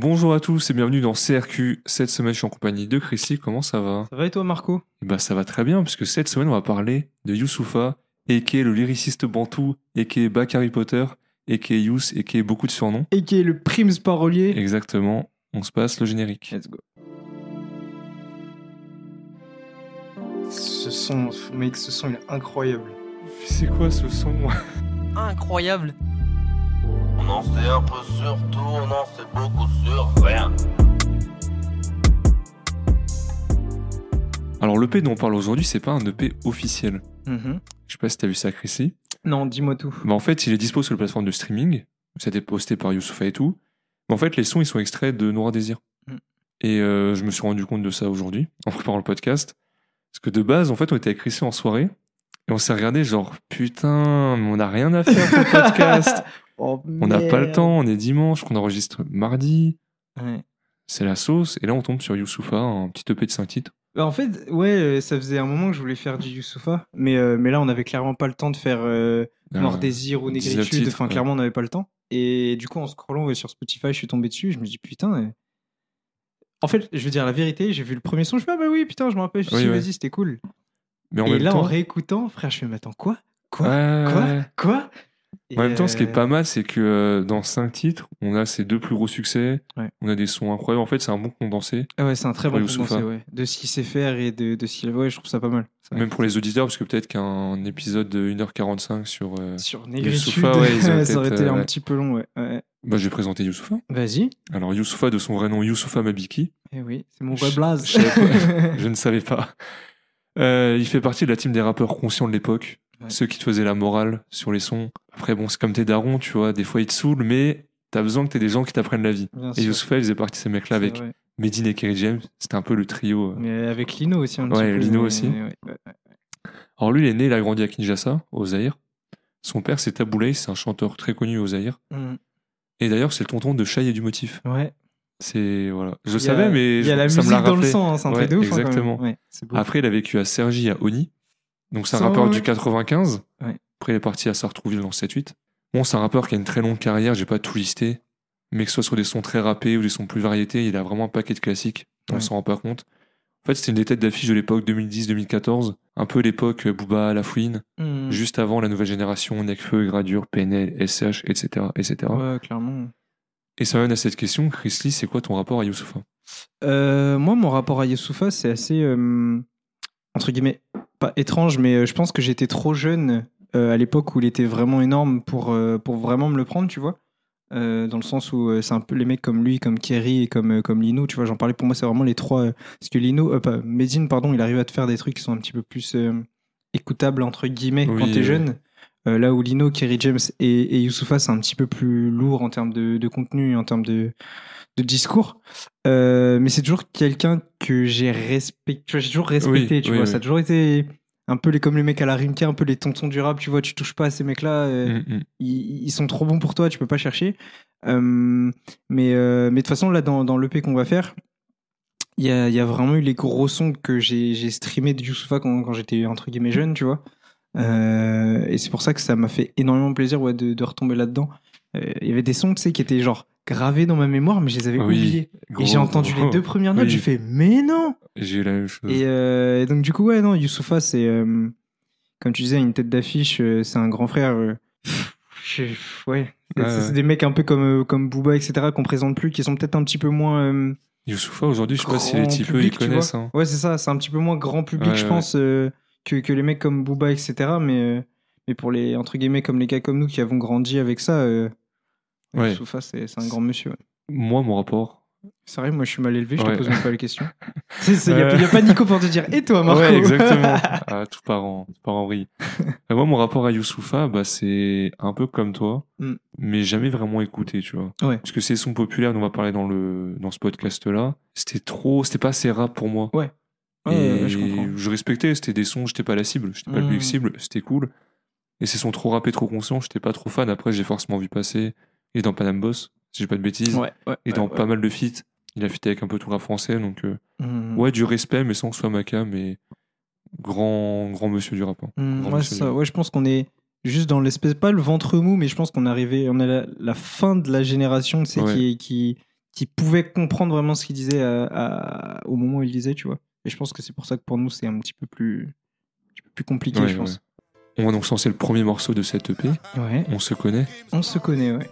Bonjour à tous et bienvenue dans CRQ. Cette semaine, je suis en compagnie de Chrissy. Comment ça va? Ça va et toi, Marco? Ben, ça va très bien, puisque cette semaine, on va parler de Youssoufa, a.k.a. le lyriciste bantou, a.k.a. Bac Harry Potter, a.k.a. Youss, a.k.a. beaucoup de surnoms. Et qui est le primes parolier. Exactement. On se passe le générique. Let's go. Ce son, mec, ce son, il est incroyable. C'est quoi ce son? Incroyable. On en sait un peu sur tout, on en sait beaucoup sur rien. Alors, l'EP dont on parle aujourd'hui, c'est pas un EP officiel. Mhm. Je sais pas si t'as vu ça, Chrissy. Non, dis-moi tout. Bah, en fait, il est dispo sur les plateformes de streaming. Ça a été posté par Youssoufa et tout. Mais en fait, les sons, ils sont extraits de Noir Désir. Mm. Et euh, je me suis rendu compte de ça aujourd'hui, en préparant le podcast. Parce que de base, en fait, on était avec Chrissy en soirée. Et on s'est regardé genre, putain, mais on n'a rien à faire pour le podcast. Oh, On n'a pas le temps, on est dimanche, qu'on enregistre mardi. Ouais. C'est la sauce. Et là, on tombe sur Youssoufa, un petit EP de 5 titres. Bah, en fait, ouais, euh, ça faisait un moment que je voulais faire du Youssoufa. Mais, euh, mais là, on avait clairement pas le temps de faire euh, Noir Euh, Désir ou 19 Négritude. titres, Enfin, clairement, on n'avait pas le temps. Et du coup, en scrollant sur Spotify, je suis tombé dessus. Je me dis, putain. euh, En fait, je veux dire la vérité, j'ai vu le premier son, je me dit, ah bah oui, putain, je me rappelle, je me suis dit, vas-y, c'était cool. Mais en et même là, temps. en réécoutant, frère, je me dis, mais attends, quoi? Quoi? Ouais, Quoi? ouais. Quoi? En même temps, ce qui est Et, pas mal, c'est que euh, dans 5 titres, on a ces deux plus gros succès. Ouais. On a des sons incroyables. En fait, c'est un bon condensé. Ah ouais, c'est un très bon condensé, ouais. De ce qu'il sait faire et de, de ce qu'il ouais, je trouve ça pas mal. Même pour les auditeurs, parce que peut-être qu'un épisode de 1h45 sur. euh, Sur Négritude, auraient ça aurait été euh, un petit peu long, ouais. Bah, je vais présenter Youssoufa. Vas-y. Alors, Youssoufa, de son vrai nom, Youssoufa Mabiki. Eh oui, c'est mon vrai blaze. Je ne savais pas. Euh, il fait partie de la team des rappeurs conscients de l'époque. Ouais. Ceux qui te faisaient la morale sur les sons. Après, bon, c'est comme tes darons, tu vois. Des fois, ils te saoulent, mais t'as besoin que t'aies des gens qui t'apprennent la vie. Bien Et. Youssoufa, il faisait partie de ces mecs-là avec vrai. Medine et Kerry James. C'était un peu le trio. euh. Mais avec Lino aussi, un Ouais, petit. Lino aussi. ouais. Alors lui, il est né, il a grandi à Kinshasa, au Zaïre. Son père, c'est Taboulay, c'est un chanteur très connu au Zaïre. Mm. Et d'ailleurs, c'est le tonton de Chai et du Motif. Ouais. C'est voilà, je a- savais, mais Il y a je- la ça musique me l'a dans le sang, hein, c'est un Ouais, truc de ouf. hein, exactement. Ouais. Après, il a vécu à Cergy, à Oni. Donc c'est un rappeur du 95. Ouais. Après, il est parti à Sartrouville dans le 7-8. Bon, c'est un rappeur qui a une très longue carrière, j'ai pas tout listé. Mais que ce soit sur des sons très rappés ou des sons plus variétés, il a vraiment un paquet de classiques. On s'en rend pas compte. En fait, c'était une des têtes d'affiche de l'époque 2010-2014. Un peu l'époque euh, Booba, La Fouine. Mm. Juste avant la nouvelle génération, Necfeu, Gradure, PNL, SCH, etc. etc. Ouais, clairement. Et ça mène à cette question, Chris Lee, c'est quoi ton rapport à Youssoufa Euh, moi, mon rapport à Youssoufa, c'est assez, euh, entre guillemets, pas étrange, mais euh, je pense que j'étais trop jeune euh, à l'époque où il était vraiment énorme pour, pour vraiment me le prendre, tu vois. Dans le sens où c'est un peu les mecs comme lui, comme Kerry et comme, comme Lino, tu vois. J'en parlais pour moi, c'est vraiment les trois. parce que Lino, pas, Medine, pardon, il arrive à te faire des trucs qui sont un petit peu plus écoutables, entre guillemets, Oui, quand t'es jeune. Euh, là où Lino, Kerry James et, et Youssoufa, c'est un petit peu plus lourd en termes de, de contenu, et en termes de, de discours. Euh, mais c'est toujours quelqu'un que j'ai respecté. tu vois, J'ai toujours respecté, Oui, tu oui, vois. oui. Ça a toujours été un peu les, comme les mecs à la Rimka, un peu les tontons du rap, tu vois. Tu touches pas à ces mecs-là. euh, Mm, mm. ils, ils sont trop bons pour toi, tu peux pas chercher. Mais mais de toute façon, là, dans, dans l'EP qu'on va faire, il y a, il y a vraiment eu les gros sons que j'ai j'ai streamé de Youssoufa quand, quand j'étais entre guillemets jeune, tu vois. Euh, et c'est pour ça que ça m'a fait énormément plaisir ouais, de, de retomber là-dedans. Euh, Il y avait des sons, tu sais, qui étaient genre gravés dans ma mémoire, mais je les avais Oui, oubliés. Gros, Et j'ai entendu gros. les deux premières notes, Oui. j'ai fait, mais non J'ai eu la même chose. et, euh, et donc, du coup, ouais, non, Youssoufa, c'est, comme tu disais, une tête d'affiche, c'est un grand frère. ouais, C'est- Ouais, c'est ouais. des mecs un peu comme, comme Booba, etc., qu'on présente plus, qui sont peut-être un petit peu moins. Youssoufa, aujourd'hui, je sais pas si les types, ils connaissent. hein. Ouais, c'est ça, c'est un petit peu moins grand public, Ouais, je pense, que, que les mecs comme Booba, etc., mais, euh, mais pour les, entre guillemets, comme les gars comme nous qui avons grandi avec ça, euh, Ouais. C'est un grand monsieur. ouais. Moi, mon rapport. C'est vrai, moi je suis mal élevé, je Ouais. te pose même pas les questions. Il n'y a, pas Nico pour te dire, et toi, Marco Ouais, exactement. ah, tout part en, tout. Euh, moi, mon rapport à Youssoufa, bah, c'est un peu comme toi, Mm. mais jamais vraiment écouté, tu vois. Ouais. Parce que ces sons populaires dont on va parler dans, le, dans ce podcast-là, c'était trop, c'était pas assez rap pour moi. Ouais, Et ouais, je respectais, c'était des sons, j'étais pas la cible, j'étais pas le Mm. public cible, c'était cool. Et ces sons trop rappés, trop conscients, j'étais pas trop fan. Après, j'ai forcément vu passer. Et dans Panam Boss, si j'ai pas de bêtises. Ouais, Et dans pas mal de feats. Il a fité avec un peu tout rap français, donc euh, Mhm. ouais, du respect, mais sans que ce soit Maca, mais grand, grand monsieur du rap. hein. Grand ouais, ça. ouais, je pense qu'on est juste dans l'espèce, pas le ventre mou, mais je pense qu'on est arrivé, on est la, la fin de la génération, tu sais, Ouais. qui, qui, qui pouvait comprendre vraiment ce qu'il disait à- à- au moment où il disait, tu vois. Et je pense que c'est pour ça que pour nous, c'est un petit peu plus, un petit peu plus compliqué, Ouais, je pense. On va donc lancer le premier morceau de cette EP. Ouais. On se connaît. On se connaît, ouais.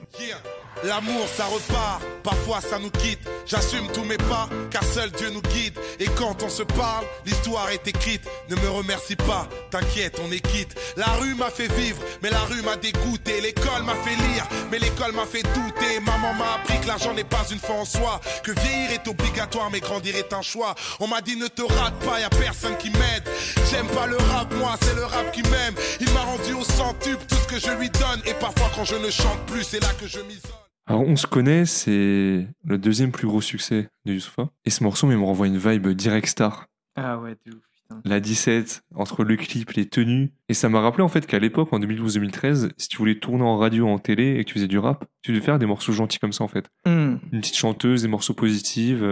L'amour ça repart, parfois ça nous quitte. J'assume tous mes pas, car seul Dieu nous guide. Et quand on se parle, l'histoire est écrite. Ne me remercie pas, t'inquiète, on est quitte. La rue m'a fait vivre, mais la rue m'a dégoûté. L'école m'a fait lire, mais l'école m'a fait douter. Maman m'a appris que l'argent n'est pas une fin en soi. Que vieillir est obligatoire, mais grandir est un choix. On m'a dit ne te rate pas, y a personne qui m'aide. J'aime pas le rap, moi, c'est le rap qui m'aime. Il m'a rendu au centuple tout ce que je lui donne. Et parfois quand je ne chante plus, c'est là que je m'isole. Alors, On se connaît, c'est le deuxième plus gros succès de Youssoufa. Et ce morceau, il me renvoie une vibe direct star. Ah ouais, de ouf, putain. La 17, entre le clip, les tenues. Et ça m'a rappelé en fait qu'à l'époque, en 2012-2013, si tu voulais tourner en radio, en télé et que tu faisais du rap, tu devais faire des morceaux gentils comme ça en fait. Hmm. Une petite chanteuse, des morceaux positifs,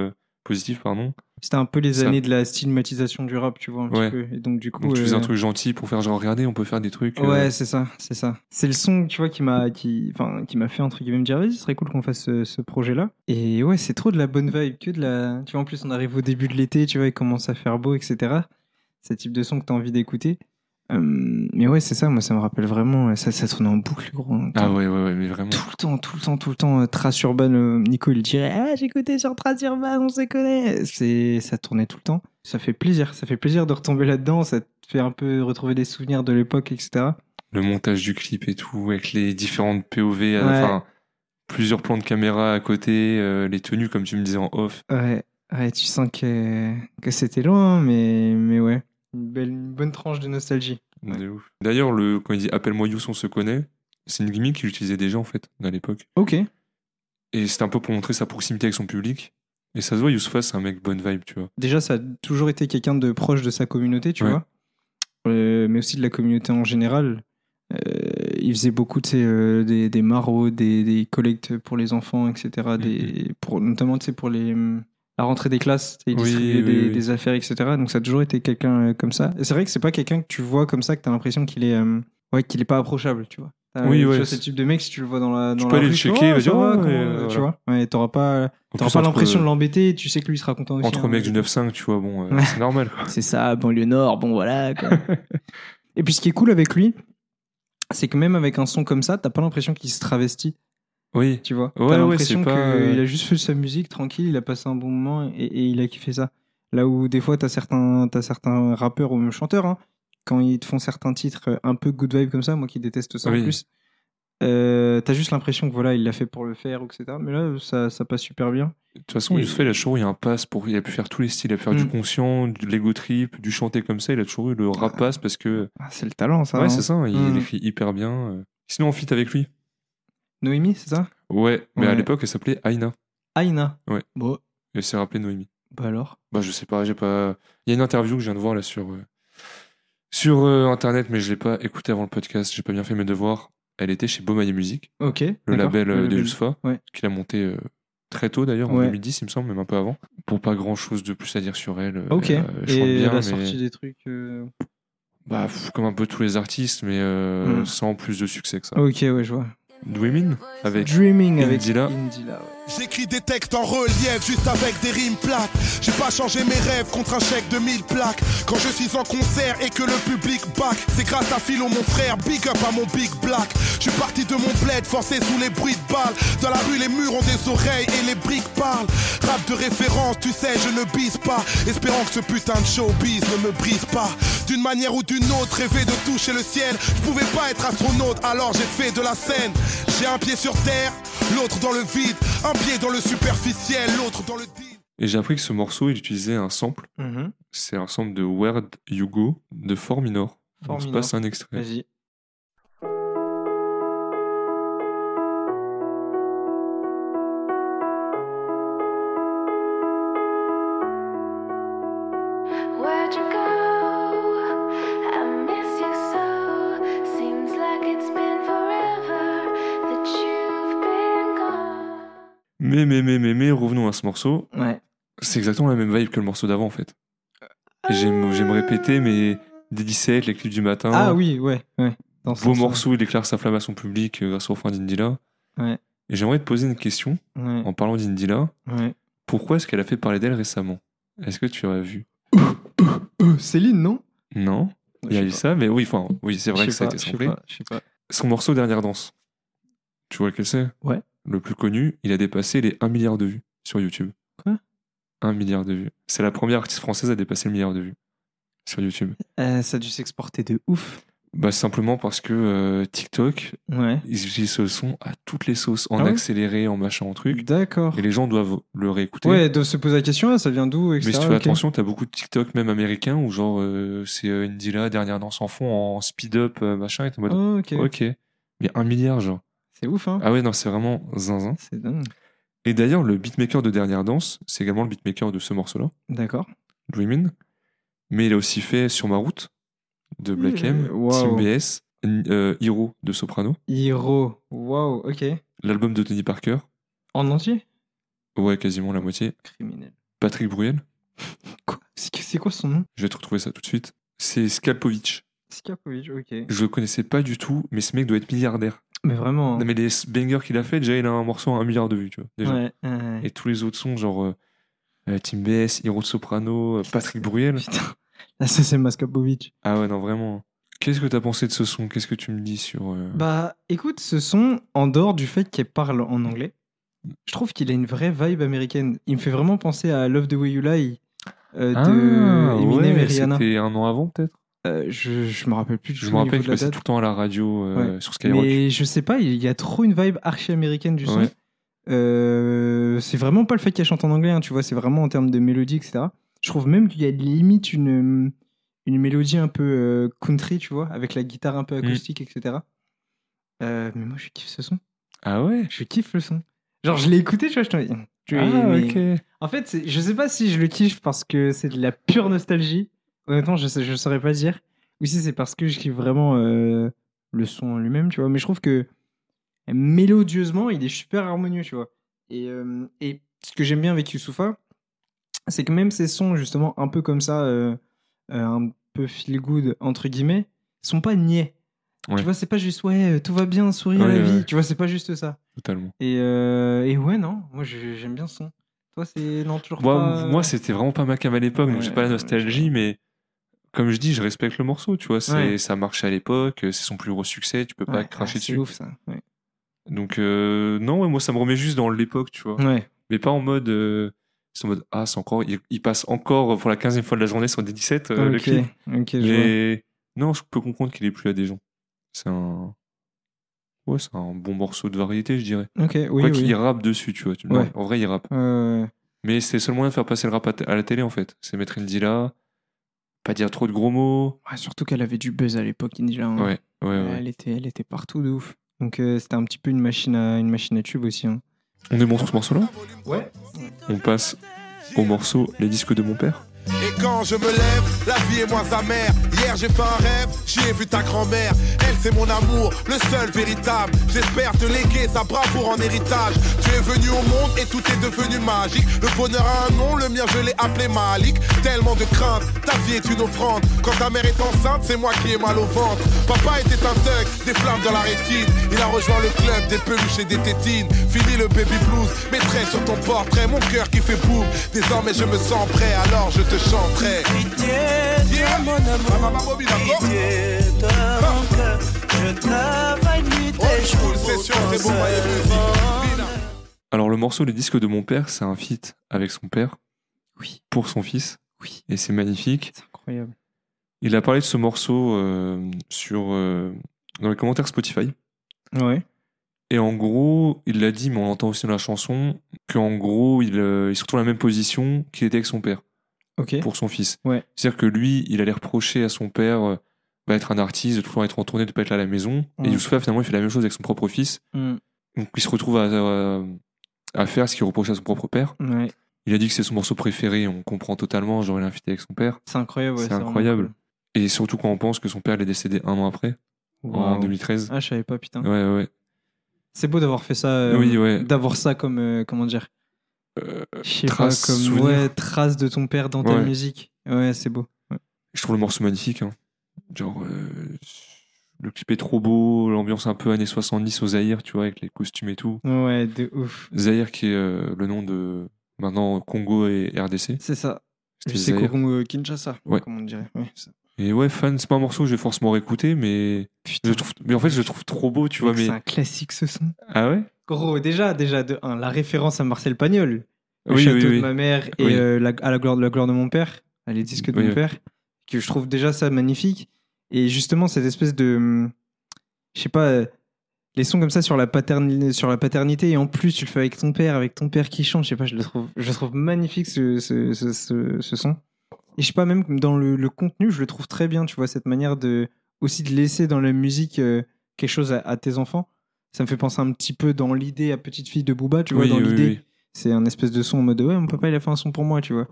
positifs pardon. C'était un peu les Ça- années de la stigmatisation du rap, tu vois, un Ouais. petit peu. Et donc, du coup. Donc tu faisais un euh, truc gentil pour faire genre regardez, on peut faire des trucs. euh, Ouais, c'est ça, c'est ça. C'est le son, tu vois, qui m'a, qui, enfin, qui m'a fait entre guillemets me dire, vas-y, ce serait cool qu'on fasse ce, ce projet-là. Et ouais, c'est trop de la bonne vibe, que de la. Tu vois, en plus, on arrive au début de l'été, tu vois, il commence à faire beau, etc. C'est le type de son que t'as envie d'écouter. Euh, mais ouais, c'est ça. Moi, ça me rappelle vraiment. Ça, ça tourne en boucle, gros. Ah ouais, ouais, ouais, mais vraiment. Tout le temps, tout le temps, tout le temps. euh, Trace Urban, euh, Nico, il dirait Ah, j'écoutais sur Trace Urban, on se connaît. C'est, ça tournait tout le temps. Ça fait plaisir. Ça fait plaisir de retomber là-dedans. Ça te fait un peu retrouver des souvenirs de l'époque, etc. Le montage du clip et tout, avec les différentes POV, Ouais. enfin, plusieurs plans de caméra à côté, euh, les tenues comme tu me disais en off. Ouais, ouais tu sens que, que c'était loin, mais, mais ouais. Une, belle, une bonne tranche de nostalgie. Ouais. De. D'ailleurs, le, quand il dit Appelle-moi Youss, on se connaît, c'est une gimmick qu'il utilisait déjà en fait, à l'époque. Ok. Et c'était un peu pour montrer sa proximité avec son public. Et ça se voit, Youssoufa, c'est un mec bonne vibe, tu vois. Déjà, ça a toujours été quelqu'un de proche de sa communauté, tu Ouais. vois. Euh, mais aussi de la communauté en général. Euh, il faisait beaucoup tu sais, euh, des, des maraudes, des, des collectes pour les enfants, etc. Des, pour, notamment tu sais, pour les, hum, la rentrée des classes, tu il distribuait oui, des, oui. des affaires, etc. Donc ça a toujours été quelqu'un euh, comme ça. Et c'est vrai que c'est pas quelqu'un que tu vois comme ça, que tu as l'impression qu'il est, euh, ouais, qu'il est pas approchable, tu vois. T'as- Oui, tu ouais, vois, le type de mec, si tu le vois dans la, dans peux la aller rue, le tu checker, il va dire, euh, tu vois. Ouais, t'auras pas, t'auras pas l'impression de l'embêter, tu sais que lui il sera content aussi. Entre hein. mecs du 9-5, tu vois, bon, euh, c'est normal. C'est ça, banlieue nord, bon voilà. Quoi. Et puis ce qui est cool avec lui, c'est que même avec un son comme ça, t'as pas l'impression qu'il se travestit, Oui, tu vois. Ouais, t'as l'impression pas, qu'il euh, a juste fait sa musique tranquille, il a passé un bon moment et, et il a kiffé ça. Là où des fois t'as certains, t'as certains rappeurs ou même chanteurs, hein, quand ils te font certains titres un peu good vibe comme ça, moi qui déteste ça Oui. en plus, euh, t'as juste l'impression que voilà, il l'a fait pour le faire, etc. Mais là, ça, ça passe super bien. de toute façon, Et- Youssoufa, il a toujours eu un pass pour. Il a pu faire tous les styles. Il a pu faire du Mm. conscient, de l'ego trip, du chanter comme ça. Il a toujours eu le rap pass parce que. Ah, c'est le talent, ça. ouais, hein. c'est ça, il, Mm. écrit hyper bien. euh. Sinon, on fit avec lui. Noémie, c'est ça? Ouais, mais à l'époque, elle s'appelait Aina. Aina. Ouais. Bon, Elle s'est rappelée Noémie. bah alors? Bah, je sais pas, j'ai pas. Il y a une interview que je viens de voir là sur. euh, Sur euh, internet, mais je l'ai pas écouté avant le podcast. J'ai pas bien fait mes devoirs. Elle était chez Beaumaillé Musique, Ok. le label euh, de. Youssoupha, Ouais. qu'il a monté très tôt d'ailleurs, en Ouais. 2010, il me semble, même un peu avant. Pour pas grand chose de plus à dire sur elle. Ok. elle, chante Et bien, elle a mais- sorti des trucs. Bah, pff, comme un peu tous les artistes, mais euh, Mm. sans plus de succès que ça. Ok, ouais, je vois. Dreaming avec Dreaming avec Indila. Indila, ouais. J'écris des textes en relief juste avec des rimes plates. J'ai pas changé mes rêves contre un chèque de 1000 plaques. Quand je suis en concert et que le public back, c'est grâce à Philo mon frère, big up à mon big black. Je suis parti de mon bled, forcé sous les bruits de balles. Dans la rue, les murs ont des oreilles et les briques parlent. Rap de référence, tu sais, je ne bise pas. Espérant que ce putain de showbiz ne me brise pas. D'une manière ou d'une autre, rêver de toucher le ciel. Je pouvais pas être astronaute, alors j'ai fait de la scène. J'ai un pied sur terre, l'autre dans le vide. Un pied dans le superficiel, l'autre dans le deal. Et j'ai appris que ce morceau, il utilisait un sample. C'est un sample de Where You Go de Fort Minor. Fort On se passe un extrait. Vas-y. Mais, mais, mais, mais, mais, revenons à ce morceau. Ouais. C'est exactement la même vibe que le morceau d'avant, en fait. J'aime j'aime répéter, mais des 17, les clips du matin. Ah oui, ouais, ouais. Dans ce Beau morceau, il déclare sa flamme à son public euh, grâce au refrain d'Indila. Ouais. Et j'aimerais te poser une question Ouais, en parlant d'Indila. ouais. Pourquoi est-ce qu'elle a fait parler d'elle récemment? Est-ce que tu as vu? Euh, Céline, non? Non Il y a eu ça, mais oui, enfin, oui, c'est vrai que ça a été samplé. Son morceau Dernière Danse. Tu vois lequel c'est? Ouais. Le plus connu, il a dépassé les 1 milliard de vues sur YouTube. Quoi? 1 milliard de vues. C'est la première artiste française à dépasser le milliard de vues sur YouTube. Euh, ça a dû s'exporter de ouf. Bah, simplement parce que euh, TikTok, Ouais. ils utilisent ce son à toutes les sauces, en Ah ouais? accéléré, en machin, en truc. D'accord. Et les gens doivent le réécouter. Ouais, de se poser la question, ah, ça vient d'où, Mais etc. si tu fais attention, t'as beaucoup de TikTok, même américains, où genre, euh, c'est Indila, dernière danse en fond, en speed-up, euh, machin, et t'es en mode, Oh, ok. ok. Mais un milliard, genre. C'est ouf, hein. Ah ouais, non, c'est vraiment zinzin. C'est dingue. Et d'ailleurs, le beatmaker de Dernière Danse, c'est également le beatmaker de ce morceau-là, D'accord. Dreamin'. Mais il a aussi fait Sur ma route de Black M, Euh, wow. Team BS, euh, Hero de Soprano, Hiro. Waouh, ok. l'album de Tony Parker, En entier? Ouais, quasiment la moitié, Criminel. Patrick Bruel, Quoi? C'est quoi son nom? Je vais te retrouver ça tout de suite, c'est Skalpovic. Skapovic, ok. Je le connaissais pas du tout, mais ce mec doit être milliardaire. Mais vraiment. Non, mais les bangers qu'il a fait, déjà, il a un morceau à un milliard de vues, tu vois. Déjà. Ouais, ouais. Et tous les autres sons, genre euh, euh, BS, Hero de Soprano, euh, Patrick Bruel. Putain. Là, ça, c'est Maskapovic. Ah ouais, non, vraiment. Qu'est-ce que t'as pensé de ce son? Qu'est-ce que tu me dis sur. euh, Bah, écoute, ce son, en dehors du fait qu'elle parle en anglais, je trouve qu'il a une vraie vibe américaine. Il me fait vraiment penser à Love the Way You Lie euh, de Ah, Eminem ouais, et Rihanna. C'était un an avant, peut-être? Euh, je, je me rappelle plus du Je me rappelle qu'il passait tout le temps à la radio euh, Ouais. sur Skyrock. Mais je sais pas, il y a trop une vibe archi-américaine du son. Ouais. Euh, c'est vraiment pas le fait qu'elle chante en anglais, hein, tu vois, c'est vraiment en termes de mélodie, etc. Je trouve même qu'il y a limite une, une mélodie un peu euh, country, tu vois, avec la guitare un peu Mm. acoustique, etc. Mais moi, je kiffe ce son. Ah ouais? Je kiffe le son. Genre, je l'ai écouté, tu vois, je t'en Ah, mais- ok. En fait, je sais pas si je le kiffe parce que c'est de la pure nostalgie. Honnêtement, je, je saurais pas dire. Ou si c'est parce que je kiffe vraiment euh, le son en lui-même, tu vois. Mais je trouve que mélodieusement, il est super harmonieux, tu vois. Et, euh, et ce que j'aime bien avec Youssoufa, c'est que même ces sons, justement, un peu comme ça, euh, un peu feel good, entre guillemets, sont pas niais. Ouais. Tu vois, c'est pas juste, ouais, tout va bien, sourire Ouais, la vie. ouais. Tu vois, c'est pas juste ça. Totalement. Et, euh, et ouais, non, moi j'aime bien ce son. Toi, c'est. Non, toujours Moi, pas. moi c'était vraiment pas ma cam à l'époque, donc j'ai pas la nostalgie, mais comme je dis, je respecte le morceau, tu vois. c'est Ouais. Ça marchait à l'époque, c'est son plus gros succès, tu peux pas Ouais, cracher ouais, C'est dessus. ouf ça. Donc, euh, non, moi, ça me remet juste dans l'époque, tu vois. Mais pas en mode. euh, c'est en mode, ah, c'est encore. Il, il passe encore pour la 15e fois de la journée sur des 17, euh, le ok. clip. Mais non, je peux comprendre qu'il est plus à des gens. C'est un. Ouais, c'est un bon morceau de variété, je dirais. Ok, oui, Quoi oui. qu'il rappe dessus, tu vois. Tu- non, en vrai, il rappe. Euh, Mais c'est le seul moyen de faire passer le rap à, la télé, en fait. C'est mettre Indila, pas dire trop de gros mots. ouais, surtout qu'elle avait du buzz à l'époque, Indila. hein. Ouais, ouais, ouais. Elle, était, elle était partout de ouf. Donc euh, c'était un petit peu une machine à, une machine à tube aussi. hein. On est bon sur ce morceau-là Ouais. On passe au morceau Les disques de mon père. Et quand je me lève, la vie est moins amère. Hier j'ai fait un rêve, j'y ai vu ta grand-mère. Elle c'est mon amour, le seul véritable. J'espère te léguer sa bravoure en héritage. Tu es venu au monde et tout est devenu magique. Le bonheur a un nom, le mien je l'ai appelé Malik. Tellement de crainte, ta vie est une offrande. Quand ta mère est enceinte, c'est moi qui ai mal au ventre. Papa était un thug, des flammes dans la rétine. Il a rejoint le club des peluches et des tétines. Fini le baby blues, mettrai sur ton portrait mon cœur qui fait boum. Désormais je me sens prêt, alors je te chanterai. Pitié Yeah. de mon amour, maman, Bobby, d'accord pitié de mon cœur. Je travaille nuit Old et school jour session, pour c'est bon, ton Maïa seul Music. bonheur. Bina. Alors, le morceau Les disques de mon père, c'est un feat avec son père Oui. pour son fils. Oui. Et c'est magnifique. C'est incroyable. Il a parlé de ce morceau euh, sur, euh, dans les commentaires Spotify. Ouais. Et en gros, il l'a dit, mais on l'entend aussi dans la chanson, qu'en gros, il, euh, il se retrouve dans la même position qu'il était avec son père, Pour son fils. Ouais. C'est-à-dire que lui, il allait reprocher à son père euh, bah, être un artiste, de toujours être en tournée, de pas être là à la maison. Et Youssoufa, finalement, il fait la même chose avec son propre fils. Mm. Donc, il se retrouve à, à, à faire ce qu'il reprochait à son propre père. Ouais. Il a dit que c'est son morceau préféré, on comprend totalement, genre il a invité avec son père. C'est incroyable. ouais, c'est incroyable. Et surtout quand on pense que son père est décédé un an après, en Wow. 2013. Ah, je savais pas, putain. Ouais, ouais. C'est beau d'avoir fait ça. euh, Oui, ouais. D'avoir ça comme. euh, comment dire Euh, pas, trace, comme. souvenir. Ouais, trace de ton père dans ta musique. Ouais, c'est beau. Ouais. je trouve le morceau magnifique. hein. Genre, euh, le clip est trop beau, l'ambiance un peu années 70 au Zaïre, tu vois, avec les costumes et tout. Ouais, de ouf. Zaïre qui est euh, le nom de maintenant Congo et RDC. C'est ça. C'est. Congo Kinshasa, Ouais. comme on dirait. Ouais, ça. Et ouais, fan, c'est pas un morceau que je vais forcément réécouter, mais je trouve, mais en fait, je le trouve trop beau, tu vois. Mais C'est un classique ce son. ah ouais? Gros, déjà, déjà de la référence à Marcel Pagnol, le Oui, château oui, de ma mère et euh, la, à la gloire, la gloire de mon père, à les disques de mon père, que je trouve déjà ça magnifique. Et justement, cette espèce de. hum, Je sais pas. euh, Les sons comme ça sur la, paternité, sur la paternité, et en plus tu le fais avec ton père, avec ton père qui chante, je sais pas, je le trouve, je le trouve magnifique ce, ce, ce, ce- ce son. Et je sais pas, même dans le, le contenu, je le trouve très bien, tu vois, cette manière de aussi de laisser dans la musique euh, quelque chose à, à tes enfants. Ça me fait penser un petit peu dans l'idée à Petite Fille de Booba, tu vois, Oui, dans oui, l'idée. oui. C'est un espèce de son en mode ouais, mon papa il a fait un son pour moi, tu vois.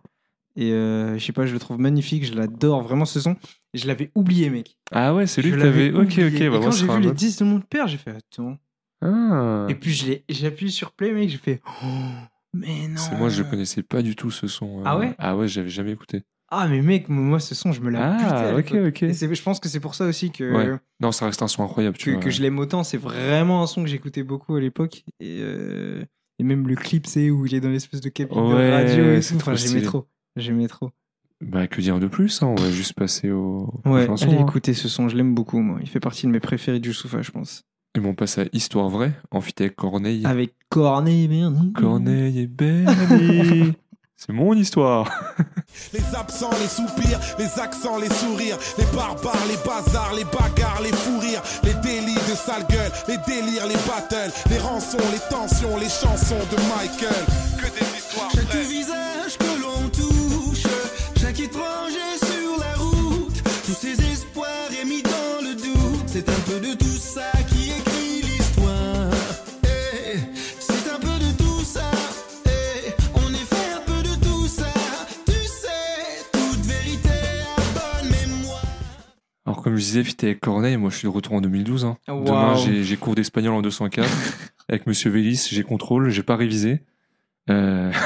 Et euh, je sais pas, je le trouve magnifique, je l'adore vraiment ce son. Et je l'avais oublié, mec. Ah ouais, c'est lui Je que t'avais. Ok, ok. Et Bah, quand j'ai vu les autre. 10 de mon père, j'ai fait attends. Ah. Et puis j'ai appuyé sur play, mec, j'ai fait oh, mais non. C'est moi, je connaissais pas du tout ce son. euh. Ah ouais? Ah ouais, j'avais jamais écouté. Ah, mais mec, moi ce son, je me l'ai Ah, ok, ok. Et je pense que c'est pour ça aussi que, Ouais. Non, ça reste un son incroyable, tu que, vois. que je l'aime autant. C'est vraiment un son que j'écoutais beaucoup à l'époque. Et, euh, et même le clip, c'est où il est dans l'espèce de cabine de Ouais, radio et tout. Enfin, j'aimais trop. J'aimais trop. Bah, que dire de plus hein, On va juste passer au. Ouais, chansons, allez hein. écouter ce son, je l'aime beaucoup, moi. Il fait partie de mes préférés du Youssoufa, je pense. Et bon, on passe à Histoire vraie, en fit avec Corneille. Avec Corneille. Corneille et Bernie. C'est mon histoire. Les absents, les soupirs, les accents, les sourires, les barbares, les bazars, les bagarres, les fous rires, les délits de sale gueule, les délires, les battles, les rançons, les tensions, les chansons de Michael. Que des histoires disais, fit avec Corneille, moi je suis de retour en 2012. hein. Demain, j'ai cours d'espagnol en 204. avec Monsieur Vélis, j'ai contrôle, j'ai pas révisé. Euh,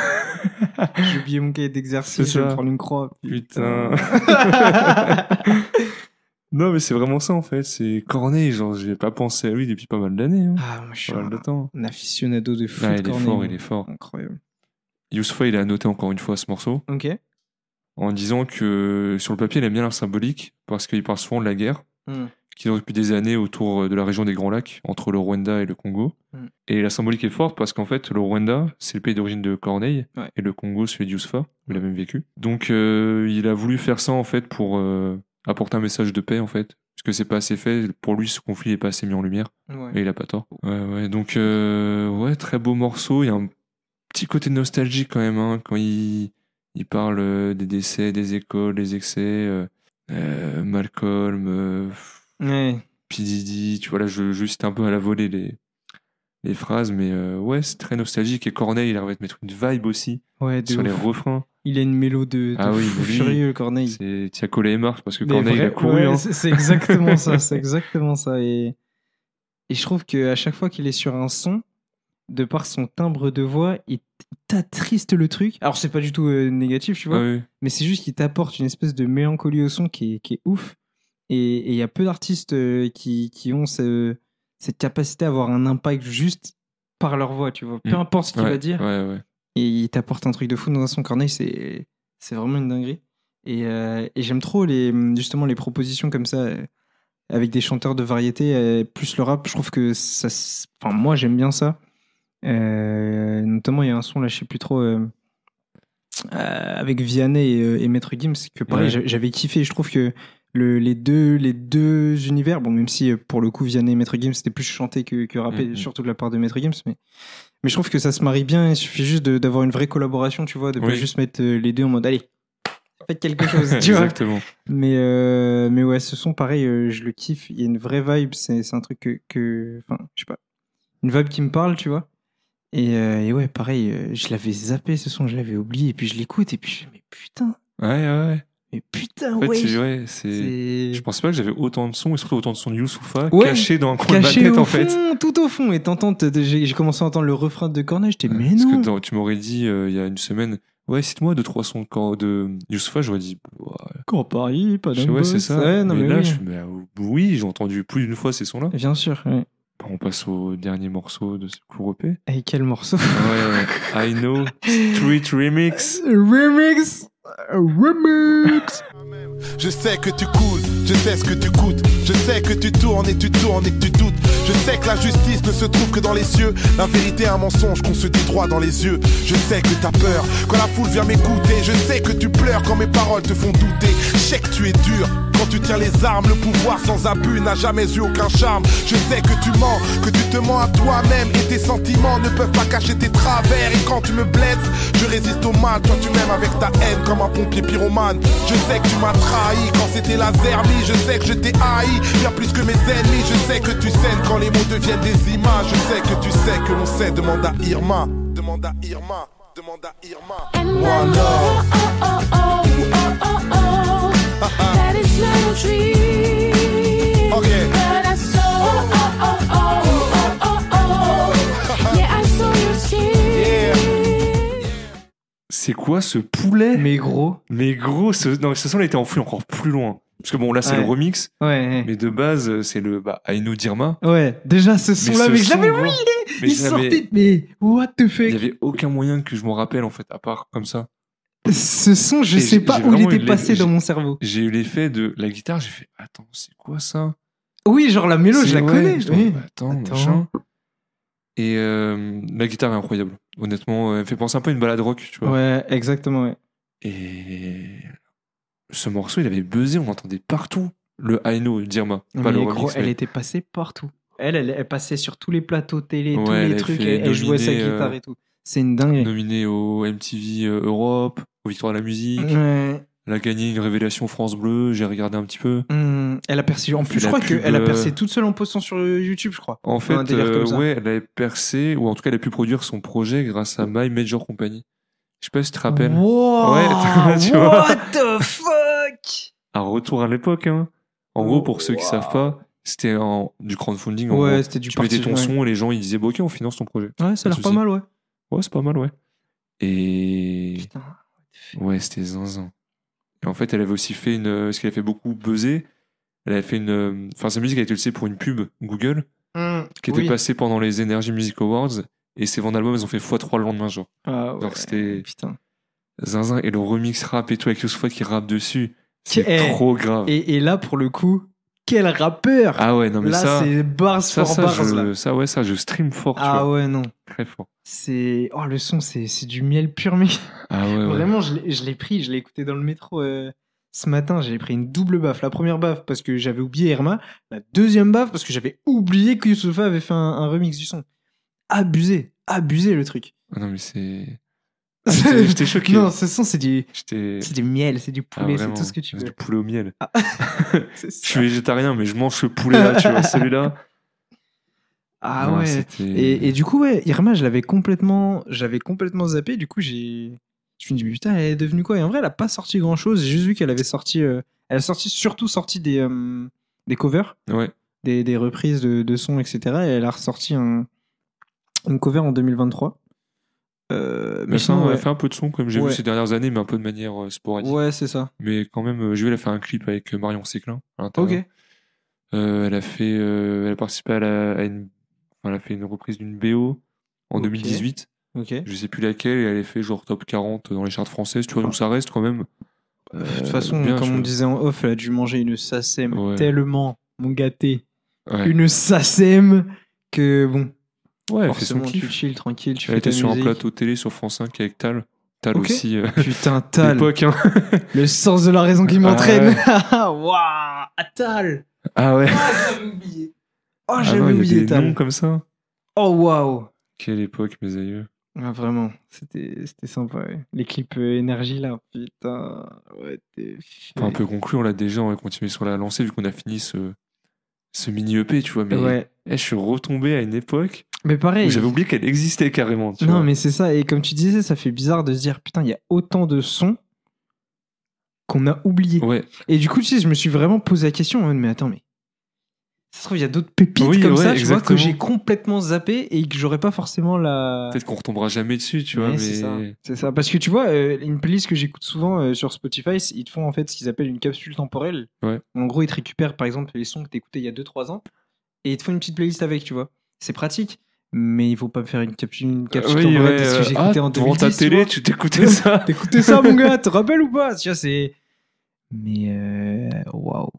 J'ai oublié mon cahier d'exercice, je vais prendre une croix. Putain. non, mais c'est vraiment ça en fait. C'est Corneille, genre, j'ai pas pensé à lui depuis pas mal d'années. Hein. ah, moi je suis un, temps. un aficionado de foot. Ah, il est fort, il est fort. Incroyable. Youssoufa, il a noté encore une fois ce morceau Ok. En disant que sur le papier, il aime bien l'art symbolique parce qu'il parle souvent de la guerre Hmm. qui dure depuis des années autour de la région des Grands Lacs, entre le Rwanda et le Congo. Mm. Et la symbolique est forte parce qu'en fait, le Rwanda, c'est le pays d'origine de Corneille, Ouais. et le Congo, celui de Yousfa, où il a même vécu. Donc, euh, il a voulu faire ça, en fait, pour euh, apporter un message de paix, en fait. Parce que c'est pas assez fait. Pour lui, ce conflit n'est pas assez mis en lumière. Ouais. Et il a pas tort. Ouais, ouais. Donc, euh, ouais, très beau morceau. Il y a un petit côté nostalgique quand même, hein, quand il, il parle euh, des décès, des écoles, des excès. euh, euh, Malcolm, Ouais. P. Tu vois, là, je, cite un peu à la volée les, les phrases, mais euh, ouais, c'est très nostalgique. Et Corneille, il arrive à te mettre une vibe aussi Ouais, sur les refrains. Il a une mélo de, de Ah oui, furieux, Corneille. C'est Tia collé et marche parce que Corneille, il a couru. ouais, hein. c'est- C'est exactement ça, c'est exactement ça. Et, et je trouve qu'à chaque fois qu'il est sur un son, de par son timbre de voix, il t'attriste le truc. Alors, c'est pas du tout euh, négatif, tu vois, Ah oui. mais c'est juste qu'il t'apporte une espèce de mélancolie au son qui est, qui est ouf. Et il y a peu d'artistes euh, qui, qui ont ce- cette capacité à avoir un impact juste par leur voix, tu vois. Peu Mm. importe ce qu'il Ouais, va dire, Ouais, ouais. et il t'apporte un truc de fou dans un son Corneille, c'est c'est vraiment une dinguerie. Et, euh, et j'aime trop les justement les propositions comme ça avec des chanteurs de variété plus le rap. Je trouve que ça, enfin moi j'aime bien ça. Euh, notamment il y a un son là, je sais plus trop. euh, euh, avec Vianney et, et Maître Gims que pareil Ouais. j'avais kiffé je trouve que le, les deux les deux univers bon même si pour le coup Vianney et Maître Gims c'était plus chanté que, que rappé Mhm. surtout de la part de Maître Gims mais mais je trouve que ça se marie bien il suffit juste d'avoir une vraie collaboration tu vois de pas juste mettre les deux en mode allez faites quelque chose tu vois Exactement. mais euh, mais ouais ce son pareil euh, je le kiffe il y a une vraie vibe c'est c'est un truc que que enfin je sais pas une vibe qui me parle tu vois et, euh, et ouais pareil euh, je l'avais zappé ce son je l'avais oublié et puis je l'écoute et puis je fais mais putain Ouais, ouais, ouais. mais putain, En fait, ouais. ouais, c'est. Je pensais pas que j'avais autant de sons, et surtout autant de sons de Youssoufa Ouais. cachés dans un coin de ma tête au en fond, fait. tout au fond. Et t'entends, j'ai commencé à entendre le refrain de Corneille, j'étais, mais Parce non. que dans- tu m'aurais dit euh, il y a une semaine, ouais, cite-moi deux, trois sons de, de Youssoufa, j'aurais dit, ouais, Quand Paris, pas je d'un ouais, c'est ça. Ouais, non, mais, mais là, oui. je, mais, oui, j'ai entendu plus d'une fois ces sons-là. Bien sûr. ouais. On passe au dernier morceau de ce cours EP. Et quel morceau Ouais, I Know, Street Remix. Remix Remix Je sais que tu coules, je sais ce que tu coûtes. Je sais que tu tournes et tu tournes et que tu doutes. Je sais que la justice ne se trouve que dans les cieux. La vérité est un mensonge qu'on se dit droit dans les yeux. Je sais que t'as peur quand la foule vient m'écouter. Je sais que tu pleures quand mes paroles te font douter. Je sais que tu es dur quand tu tiens les armes. Le pouvoir sans abus n'a jamais eu aucun charme. Je sais que tu mens, que tu te mens à toi-même. Et tes sentiments ne peuvent pas cacher tes travers. Et quand tu me blesses, je résiste au mal. Toi tu m'aimes avec ta haine comme un pompier pyromane. Je sais que tu m'as trahi quand c'était la zermie. Je sais que je t'ai haï bien plus que mes ennemis. Je sais que tu saignes quand les mots deviennent des images. Je sais que tu sais que l'on sait. Demande à Irma. Demande à Irma. Demande à Irma. And One C'est quoi ce poulet? Mais gros. Mais gros, ce, non, ce son, il était enfoui encore plus loin. Parce que bon, là, c'est Ouais. le remix, Ouais. mais de base, c'est le bah, Know Dirma. Ouais, déjà ce son-là, ce mais son, oui, mais il je l'avais- sortait. Mais what the Il fuck n'y avait aucun moyen que je m'en rappelle, en fait, à part comme ça. Ce son, je Et sais pas où il était passé dans mon cerveau. J'ai eu l'effet de la guitare, j'ai fait Attends, c'est quoi ça? Oui, genre la mélo, C'est- je la ouais, connais. je oui. Attends, Attends. machin. Et euh, la guitare est incroyable. Honnêtement, elle me fait penser un peu à une balade rock, tu vois. Ouais, exactement. Ouais. Et ce morceau, il avait buzzé, on l'entendait partout. Le I Know, Dirma, pas Mais le gros, elle était passée partout. Elle, elle, elle passait sur tous les plateaux télé, tous Ouais, elle les trucs. Elle, elle jouait sa guitare euh, et tout. C'est une dingue. Nominée au MTV euh, Europe, aux Victoires de la musique. Ouais. Elle a gagné une révélation France Bleu, j'ai regardé un petit peu. Hum, elle a percé. En plus, je crois qu'elle a euh, percé toute seule en postant sur YouTube, je crois. En fait, euh, ouais, elle avait percé, ou en tout cas, elle a pu produire son projet grâce à My Major Company. Je sais pas si tu te rappelles. Wow, Ouais, tu vois. What the fuck? Un retour à l'époque, hein. En gros, pour ceux qui Wow. savent pas, c'était du crowdfunding. En Ouais, c'était du Tu mettais ton ouais. son et les gens ils disaient, bon, ok, on finance ton projet. Ouais, ça a l'air pas mal, ouais. Ouais, c'est pas mal, ouais. Et Putain. Ouais, c'était zinzin. Et en fait, elle avait aussi fait une. euh, Ce qu'elle a fait beaucoup buzzer. Elle avait fait une. euh, Enfin, sa musique a été utilisée pour une pub Google Hum, qui était oui. passée pendant les Energy Music Awards. Et ses ventes d'albums, elles ont fait x3 le lendemain, genre. Ah, ouais. Genre, c'était Putain. zinzin. Et le remix rap et tout avec Youssoupha qui rappe dessus. C'est Eh, trop grave. Et, et là, pour le coup, quel rappeur Ah ouais, non, mais Là, ça. c'est bars Ça, for ça, bars, je, là. ça, ouais, ça, je stream fort, tu Ah vois. ouais, non. Très fort. C'est... Oh, le son, c'est, c'est du miel pur, mais... Ah ouais, ouais. Vraiment, je l'ai, je l'ai pris, je l'ai écouté dans le métro euh, ce matin. J'ai pris une double baffe. La première baffe parce que j'avais oublié Irma. La deuxième baffe parce que j'avais oublié que Youssoufa avait fait un, un remix du son. Abusé, abusé le truc. Ah non, mais c'est. Ah, j'étais- choqué. non, ce son, c'est du, c'est du miel, c'est du Ah, poulet, c'est tout ce que tu c'est veux. Du poulet au miel. C'est Je suis végétarien, mais je mange ce poulet-là, tu vois, celui-là. Ah Non, ouais. Et, et du coup, ouais, Irma, je l'avais complètement, j'avais complètement zappé. Du coup, j'ai, je me dis, mais putain, elle est devenue quoi? Et en vrai, elle a pas sorti grand chose. J'ai juste vu qu'elle avait sorti, euh, elle a sorti surtout sorti des, euh, des covers, Ouais. des, des reprises de, de sons, etc. Et elle a ressorti un, une cover en 2023. Euh, mais sinon, ouais, a fait un peu de son, comme j'ai Ouais. vu ces dernières années, mais un peu de manière euh, sporadique. ouais, c'est ça. Mais quand même, euh, elle a fait un clip avec euh, Marion Séclin à l'intérieur. Ok. Euh, elle a fait, elle a participé à, la, à une, enfin, elle a fait une reprise d'une BO en Ok. 2018. Ok. Je sais plus laquelle, et elle a fait genre top 40 dans les charts françaises. Tu vois, donc ça reste quand même? De toute façon, bien, comme on disait en off, elle a dû manger une SACEM Ouais. tellement, mon gâté, une SACEM que bon, ouais fait son forcément, tu chill tranquille, tu Elle fais ta était sur un plateau télé sur France 5 avec Tal. Tal aussi. euh, Putain, Tal, l'époque, hein. le sens de la raison qui Ah m'entraîne. Waouh, ah, Tal. Ah ouais. Ah, j'avais oublié. Oh, Ah j'avais oublié Tal. noms comme ça. Oh, waouh. Quelle époque, mes aïeux. Ah, vraiment, c'était c'était sympa. ouais. Les clips euh, énergie là, putain. Ouais, t'es. Enfin, on peut conclure là déjà, on va continuer sur la lancée vu qu'on a fini ce, ce mini EP, tu vois. Mais Ouais. eh, je suis retombé à une époque Mais pareil. j'avais oublié qu'elle existait carrément. Tu Non, vois. mais c'est ça. Et comme tu disais, ça fait bizarre de se dire, putain, il y a autant de sons. qu'on a oubliés. Ouais, Et du coup, tu sais, je me suis vraiment posé la question, mais attends, mais ça se trouve, il y a d'autres pépites Oui, comme ouais, ça, tu vois, que j'ai complètement zappé et que j'aurais pas forcément la. peut-être qu'on retombera jamais dessus, tu vois, mais. c'est ça. Parce que tu vois, euh, une playlist que j'écoute souvent euh, sur Spotify, ils te font en fait ce qu'ils appellent une capsule temporelle. Ouais. En gros, ils te récupèrent par exemple les sons que t'écoutais il y a 2-3 ans et ils te font une petite playlist avec, tu vois. C'est pratique, mais il faut pas me faire une capsule, une capsule Oui, ouais, que euh, j'écoutais ah, en devant 2010. ta télé, tu t'écoutais ça. T'écoutais ça, mon gars, te rappelles ou pas? Tu vois, c'est. Mais euh, waouh.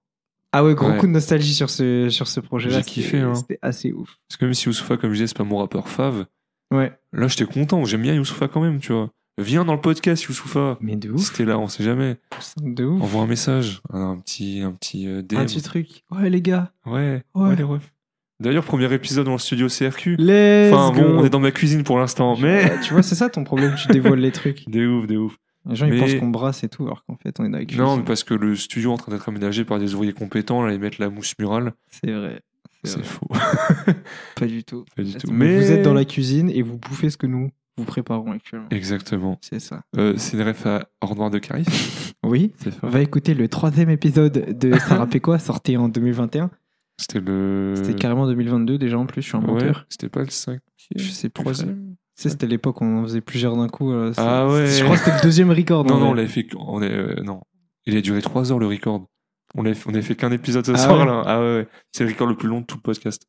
Ah ouais, gros Ouais. coup de nostalgie sur ce, sur ce projet-là. J'ai c'était- kiffé, hein. C'était assez ouf. Parce que même si Youssoufa, comme je disais, c'est pas mon rappeur fave, Ouais. là, j'étais content. J'aime bien Youssoufa quand même, tu vois. Viens dans le podcast, Youssoufa. Mais de Si ouf. t'es là, on sait jamais. De ouf. Envoie un message, un, petit, un petit euh, DM. Un petit truc. Ouais, les gars. Ouais, Ouais. ouais, les refs. D'ailleurs, premier épisode dans le studio CRQ. Let's Enfin bon, go. on est dans ma cuisine pour l'instant, mais. Tu vois, c'est ça ton problème, tu dévoiles les trucs. Des ouf, des ouf. Les gens, ils pensent qu'on brasse et tout, alors qu'en fait, on est dans la cuisine. Non, mais parce que le studio est en train d'être aménagé par des ouvriers compétents, là, ils mettent la mousse murale. C'est vrai. C'est faux. Pas du tout. Pas du tout. Mais vous êtes dans la cuisine et vous bouffez ce que nous vous préparons actuellement. Exactement. C'est ça. Euh, c'est une ref à Hors Noir de Caris. Oui. On va écouter le troisième épisode de Ça rappelait quoi, sorti en 2021. C'était le. C'était carrément 2022 déjà en plus, je suis un Euh. Ouais, menteur. c'était pas le 5 Je sais plus. Troisième Tu sais, c'était l'époque où on en faisait plusieurs d'un coup. euh, Ah ouais. Je crois que c'était le deuxième record. Non, non, on l'avait fait. On est, euh, non. Il a duré 3 heures le record. On l'avait on avait fait qu'un épisode ce Ah soir ouais là. Ah ouais, ouais. C'est le record le plus long de tout le podcast,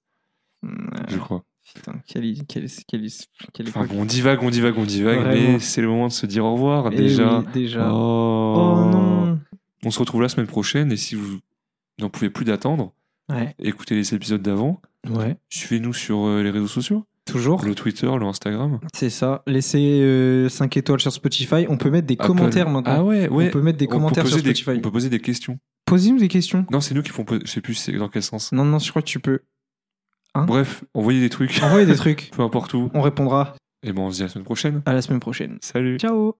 je crois. Putain, quelle, quelle, quelle, quelle Enfin on divague, on divague, on divague, Vraiment. mais c'est le moment de se dire au revoir Eh déjà. oui, déjà. Oh. Oh non. On se retrouve la semaine prochaine et si vous n'en pouvez plus d'attendre, Ouais. écoutez les épisodes d'avant. Ouais. Suivez-nous sur euh, les réseaux sociaux, Toujours. le Twitter, le Instagram. C'est ça. Laissez 5 étoiles sur Spotify. On peut mettre des Apple. commentaires maintenant. Ah ouais, ouais. On peut mettre des On commentaires sur des- Spotify. on peut poser des questions. Posez-nous des questions. Non, c'est nous qui font. Je sais plus c'est dans quel sens. Non, non, je crois que tu peux. Hein? Bref, envoyez des trucs, Envoyez des trucs. peu importe où. On répondra Et bon, on se dit à la semaine prochaine. à la semaine prochaine. Salut. Ciao